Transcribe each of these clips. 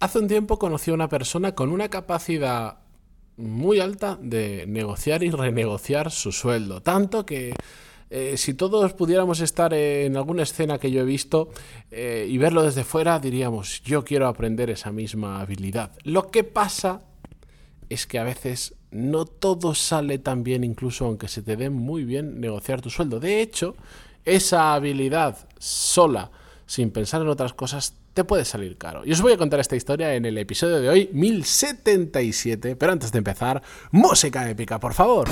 Hace un tiempo conocí a una persona con una capacidad muy alta de negociar y renegociar su sueldo. Tanto que eh, si todos pudiéramos estar en alguna escena que yo he visto eh, y verlo desde fuera, diríamos, yo quiero aprender esa misma habilidad. Lo que pasa es que a veces no todo sale tan bien, incluso aunque se te dé muy bien negociar tu sueldo. De hecho, esa habilidad sola, sin pensar en otras cosas, te puede salir caro. Y os voy a contar esta historia en el episodio de hoy, 1077. Pero antes de empezar, música épica, por favor.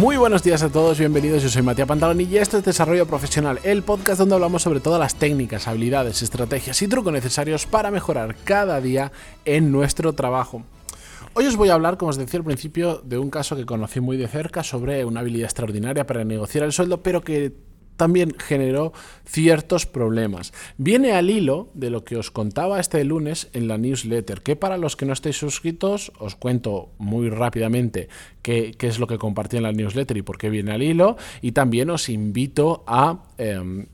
Muy buenos días a todos, bienvenidos. Yo soy Matías Pantaloni y esto es Desarrollo Profesional, el podcast donde hablamos sobre todas las técnicas, habilidades, estrategias y trucos necesarios para mejorar cada día en nuestro trabajo. Hoy os voy a hablar, como os decía al principio, de un caso que conocí muy de cerca sobre una habilidad extraordinaria para negociar el sueldo, pero que también generó ciertos problemas. Viene al hilo de lo que os contaba este lunes en la newsletter, que para los que no estéis suscritos, os cuento muy rápidamente qué, es lo que compartí en la newsletter y por qué viene al hilo, y también os invito a... Em,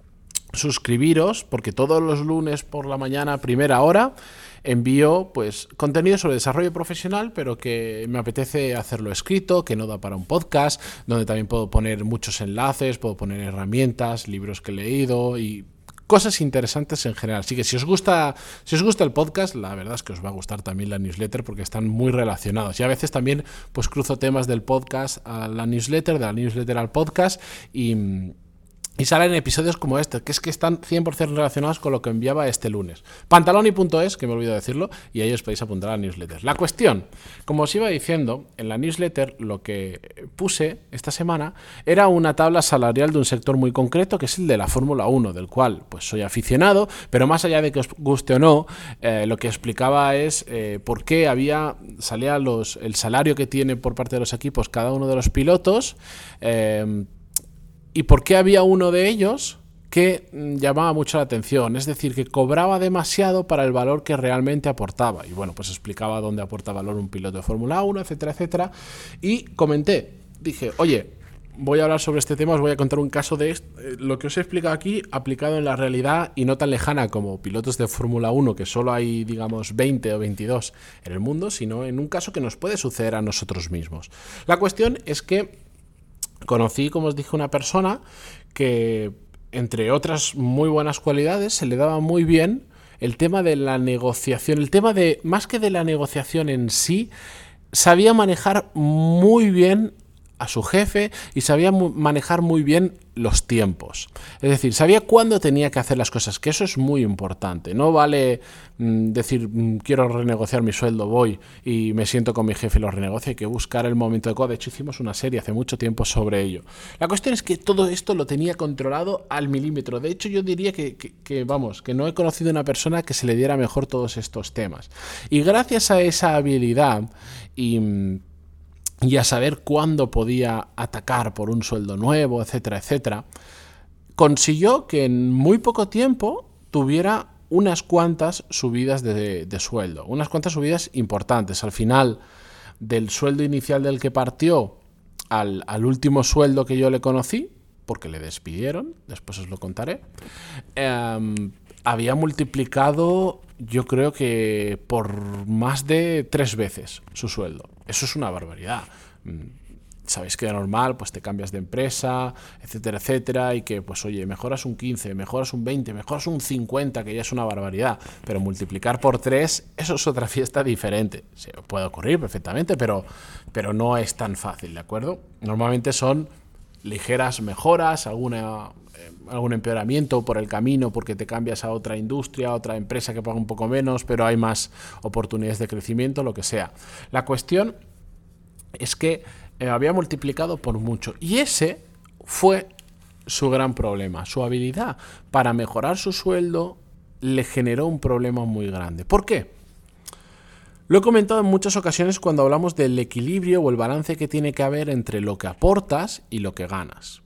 suscribiros porque todos los lunes por la mañana, primera hora, envío pues contenido sobre desarrollo profesional, pero que me apetece hacerlo escrito, que no da para un podcast, donde también puedo poner muchos enlaces, puedo poner herramientas, libros que he leído y cosas interesantes en general. Así que si os gusta, si os gusta el podcast, la verdad es que os va a gustar también la newsletter porque están muy relacionados. Y a veces también pues cruzo temas del podcast a la newsletter, de la newsletter al podcast y y salen episodios como este, que es que están 100% relacionados con lo que enviaba este lunes. Pantaloni.es, que me olvido decirlo, y ahí os podéis apuntar a la newsletter. La cuestión, como os iba diciendo, en la newsletter lo que puse esta semana era una tabla salarial de un sector muy concreto, que es el de la Fórmula 1, del cual pues soy aficionado, pero más allá de que os guste o no, eh, lo que explicaba es eh, por qué había, salía los, el salario que tiene por parte de los equipos cada uno de los pilotos, eh, y por qué había uno de ellos que mm, llamaba mucho la atención, es decir, que cobraba demasiado para el valor que realmente aportaba. Y bueno, pues explicaba dónde aporta valor un piloto de Fórmula 1, etcétera, etcétera. Y comenté, dije, oye, voy a hablar sobre este tema, os voy a contar un caso de eh, lo que os he explicado aquí aplicado en la realidad y no tan lejana como pilotos de Fórmula 1, que solo hay, digamos, 20 o 22 en el mundo, sino en un caso que nos puede suceder a nosotros mismos. La cuestión es que conocí, como os dije, una persona que, entre otras muy buenas cualidades, se le daba muy bien el tema de la negociación, el tema de, más que de la negociación en sí, sabía manejar muy bien a su jefe y sabía manejar muy bien los tiempos. Es decir, sabía cuándo tenía que hacer las cosas, que eso es muy importante. No vale mm, decir, mm, quiero renegociar mi sueldo, voy y me siento con mi jefe y lo renegocio. Hay que buscar el momento adecuado. De hecho, hicimos una serie hace mucho tiempo sobre ello. La cuestión es que todo esto lo tenía controlado al milímetro. De hecho, yo diría que, vamos, que no he conocido una persona que se le diera mejor todos estos temas. Y gracias a esa habilidad y mm, y a saber cuándo podía atacar por un sueldo nuevo, etcétera, etcétera, consiguió que en muy poco tiempo tuviera unas cuantas subidas de, sueldo, unas cuantas subidas importantes. Al final del sueldo inicial del que partió al, último sueldo que yo le conocí, porque le despidieron, después os lo contaré, em, había multiplicado yo creo que por más de tres veces su sueldo. Eso es una barbaridad. Mm, sabéis que de normal, pues te cambias de empresa, etcétera, etcétera, y que, pues oye, mejoras un 15, mejoras un 20, mejoras un 50, que ya es una barbaridad, pero multiplicar por 3, eso es otra fiesta diferente. Se puede ocurrir perfectamente, pero, pero no es tan fácil, ¿de acuerdo? Normalmente son ligeras mejoras, alguna eh, algún empeoramiento por el camino porque te cambias a otra industria, a otra empresa que paga un poco menos, pero hay más oportunidades de crecimiento, lo que sea. La cuestión es que eh, había multiplicado por mucho y ese fue su gran problema. Su habilidad para mejorar su sueldo le generó un problema muy grande. ¿Por qué? Lo he comentado en muchas ocasiones cuando hablamos del equilibrio o el balance que tiene que haber entre lo que aportas y lo que ganas.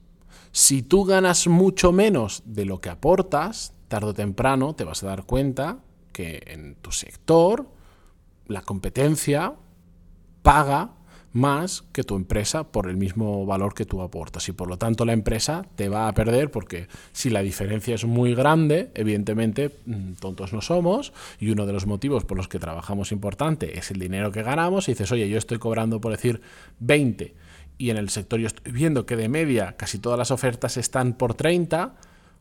Si tú ganas mucho menos de lo que aportas, tarde o temprano te vas a dar cuenta que en tu sector la competencia paga más que tu empresa por el mismo valor que tú aportas. Y por lo tanto la empresa te va a perder porque si la diferencia es muy grande, evidentemente mm, tontos no somos. Y uno de los motivos por los que trabajamos importante es el dinero que ganamos. Y dices, oye, yo estoy cobrando por decir 20 y en el sector yo estoy viendo que de media casi todas las ofertas están por 30,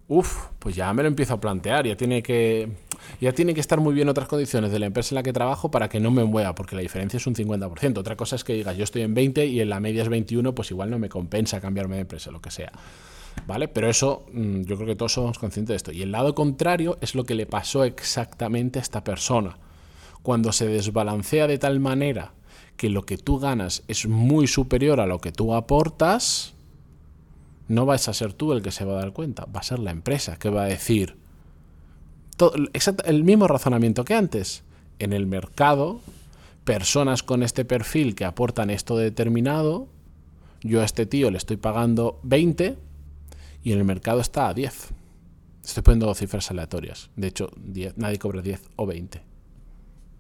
uff, pues ya me lo empiezo a plantear, ya tiene que ya tiene que estar muy bien otras condiciones de la empresa en la que trabajo para que no me mueva, porque la diferencia es un 50%. Otra cosa es que digas, yo estoy en 20 y en la media es 21, pues igual no me compensa cambiarme de empresa, lo que sea. ¿Vale? Pero eso, mm, yo creo que todos somos conscientes de esto. Y el lado contrario es lo que le pasó exactamente a esta persona. Cuando se desbalancea de tal manera que lo que tú ganas es muy superior a lo que tú aportas, no vas a ser tú el que se va a dar cuenta, va a ser la empresa que va a decir, el mismo razonamiento que antes. En el mercado, personas con este perfil que aportan esto determinado, yo a este tío le estoy pagando 20 y en el mercado está a 10. Estoy poniendo cifras aleatorias. De hecho, nadie cobra 10 o 20.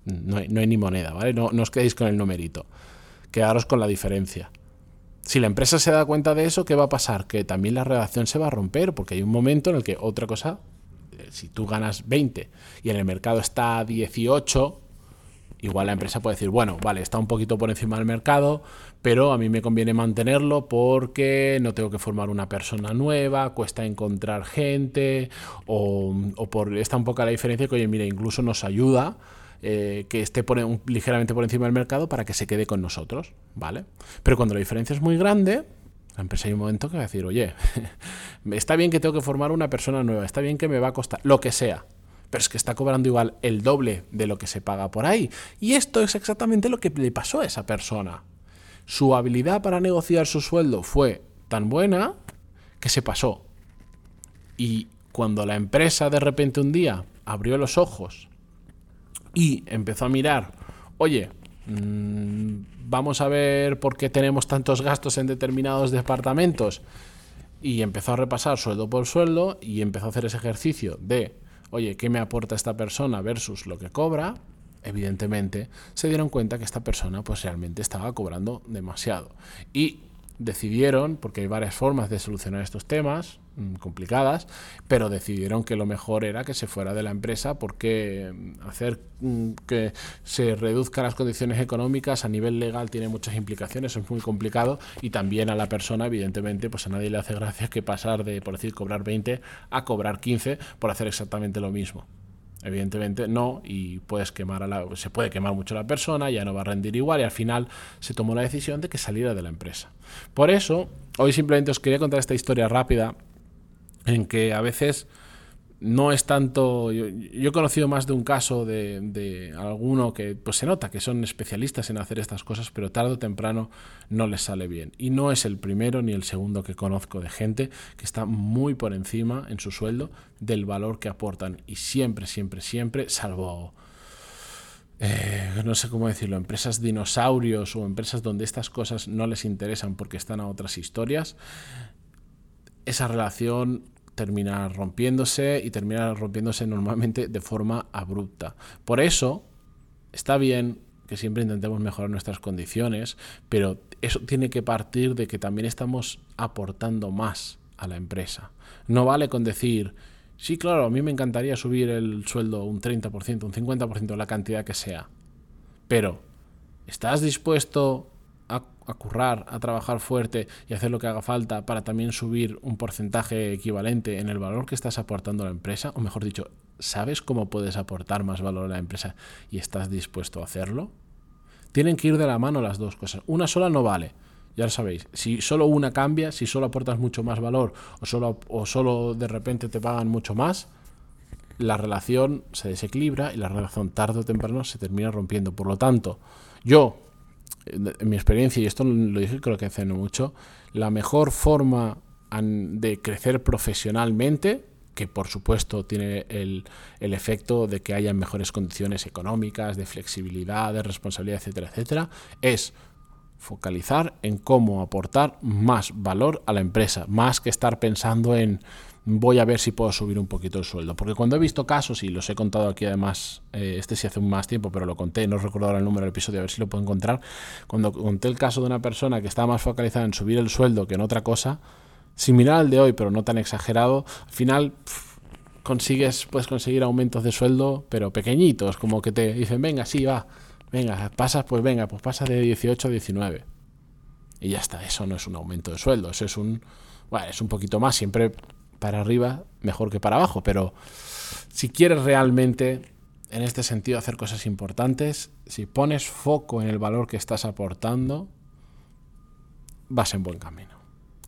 No hay, ni moneda, ¿vale? No, no os quedéis con el numerito. Quedaros con la diferencia. Si la empresa se da cuenta de eso, ¿qué va a pasar? Que también la relación se va a romper, porque hay un momento en el que otra cosa si tú ganas 20 y en el mercado está a 18, igual la empresa puede decir, bueno, vale, está un poquito por encima del mercado, pero a mí me conviene mantenerlo porque no tengo que formar una persona nueva, cuesta encontrar gente, o, por está un poco la diferencia que, oye, mira, incluso nos ayuda. Eh, que esté ligeramente por encima del mercado para que se quede con nosotros, ¿vale? Pero cuando la diferencia es muy grande, la empresa hay un momento que va a decir, oye, está bien que tengo que formar una persona nueva, está bien que me va a costar, lo que sea. Pero es que está cobrando igual el doble de lo que se paga por ahí. Y esto es exactamente lo que le pasó a esa persona. Su habilidad para negociar su sueldo fue tan buena que se pasó. Y cuando la empresa de repente un día abrió los ojos y empezó a mirar, oye, Mm, vamos a ver por qué tenemos tantos gastos en determinados departamentos. Y empezó a repasar sueldo por sueldo y empezó a hacer ese ejercicio de, oye, ¿qué me aporta esta persona versus lo que cobra? Evidentemente, se dieron cuenta que esta persona pues realmente estaba cobrando demasiado. Y decidieron, porque hay varias formas de solucionar estos temas complicadas, pero decidieron que lo mejor era que se fuera de la empresa porque mm, hacer mm, que se reduzcan las condiciones económicas a nivel legal tiene muchas implicaciones, es muy complicado y también a la persona, evidentemente, pues a nadie le hace gracia que pasar de, por decir, cobrar 20 a cobrar 15 por hacer exactamente lo mismo. Evidentemente no, y puedes quemar a la, se puede quemar mucho la persona, ya no va a rendir igual, y al final se tomó la decisión de que saliera de la empresa. Por eso, hoy simplemente os quería contar esta historia rápida en que a veces no es tanto. Yo, he conocido más de un caso de, alguno que pues se nota que son especialistas en hacer estas cosas, pero tarde o temprano no les sale bien. Y no es el primero ni el segundo que conozco de gente que está muy por encima en su sueldo del valor que aportan. Y siempre, siempre, siempre, salvo. Eh, no sé cómo decirlo, empresas dinosaurios o empresas donde estas cosas no les interesan porque están a otras historias, esa relación termina rompiéndose y termina rompiéndose normalmente de forma abrupta. Por eso está bien que siempre intentemos mejorar nuestras condiciones, pero eso tiene que partir de que también estamos aportando más a la empresa. No vale con decir, sí, claro, a mí me encantaría subir el sueldo un 30%, un 50%, la cantidad que sea, pero ¿estás dispuesto a, currar, a trabajar fuerte y hacer lo que haga falta para también subir un porcentaje equivalente en el valor que estás aportando a la empresa, o mejor dicho, ¿sabes cómo puedes aportar más valor a la empresa y estás dispuesto a hacerlo? Tienen que ir de la mano las dos cosas. Una sola no vale. Ya lo sabéis, si solo una cambia, si solo aportas mucho más valor o solo, o solo de repente te pagan mucho más, la relación se desequilibra y la relación tarde o temprano se termina rompiendo. Por lo tanto, yo en mi experiencia, y esto lo dije creo que hace no mucho, la mejor forma de crecer profesionalmente, que por supuesto tiene el, el, efecto de que haya mejores condiciones económicas, de flexibilidad, de responsabilidad, etcétera, etcétera, es focalizar en cómo aportar más valor a la empresa, más que estar pensando en voy a ver si puedo subir un poquito el sueldo. Porque cuando he visto casos, y los he contado aquí además, eh, este sí hace más tiempo, pero lo conté, no recuerdo ahora el número del episodio, a ver si lo puedo encontrar. Cuando conté el caso de una persona que estaba más focalizada en subir el sueldo que en otra cosa, similar al de hoy, pero no tan exagerado, al final consigues, puedes conseguir aumentos de sueldo, pero pequeñitos, como que te dicen, venga, sí, va, venga, pasas, pues venga, pues pasa de 18 a 19. Y ya está, eso no es un aumento de sueldo, eso es un, bueno, es un poquito más, siempre para arriba mejor que para abajo, pero si quieres realmente en este sentido hacer cosas importantes, si pones foco en el valor que estás aportando, vas en buen camino.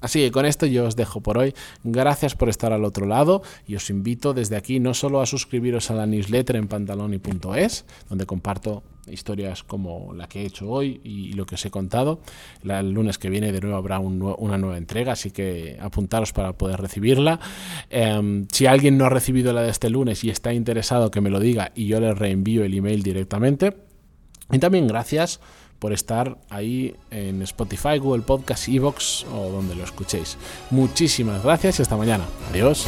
Así que con esto yo os dejo por hoy. Gracias por estar al otro lado y os invito desde aquí no solo a suscribiros a la newsletter en pantaloni.es, donde comparto historias como la que he hecho hoy y lo que os he contado. El lunes que viene de nuevo habrá una nueva entrega, así que apuntaros para poder recibirla. Em, si alguien no ha recibido la de este lunes y está interesado, que me lo diga y yo le reenvío el email directamente. Y también gracias por estar ahí en Spotify, Google Podcast, Evox o donde lo escuchéis. Muchísimas gracias y hasta mañana. Adiós.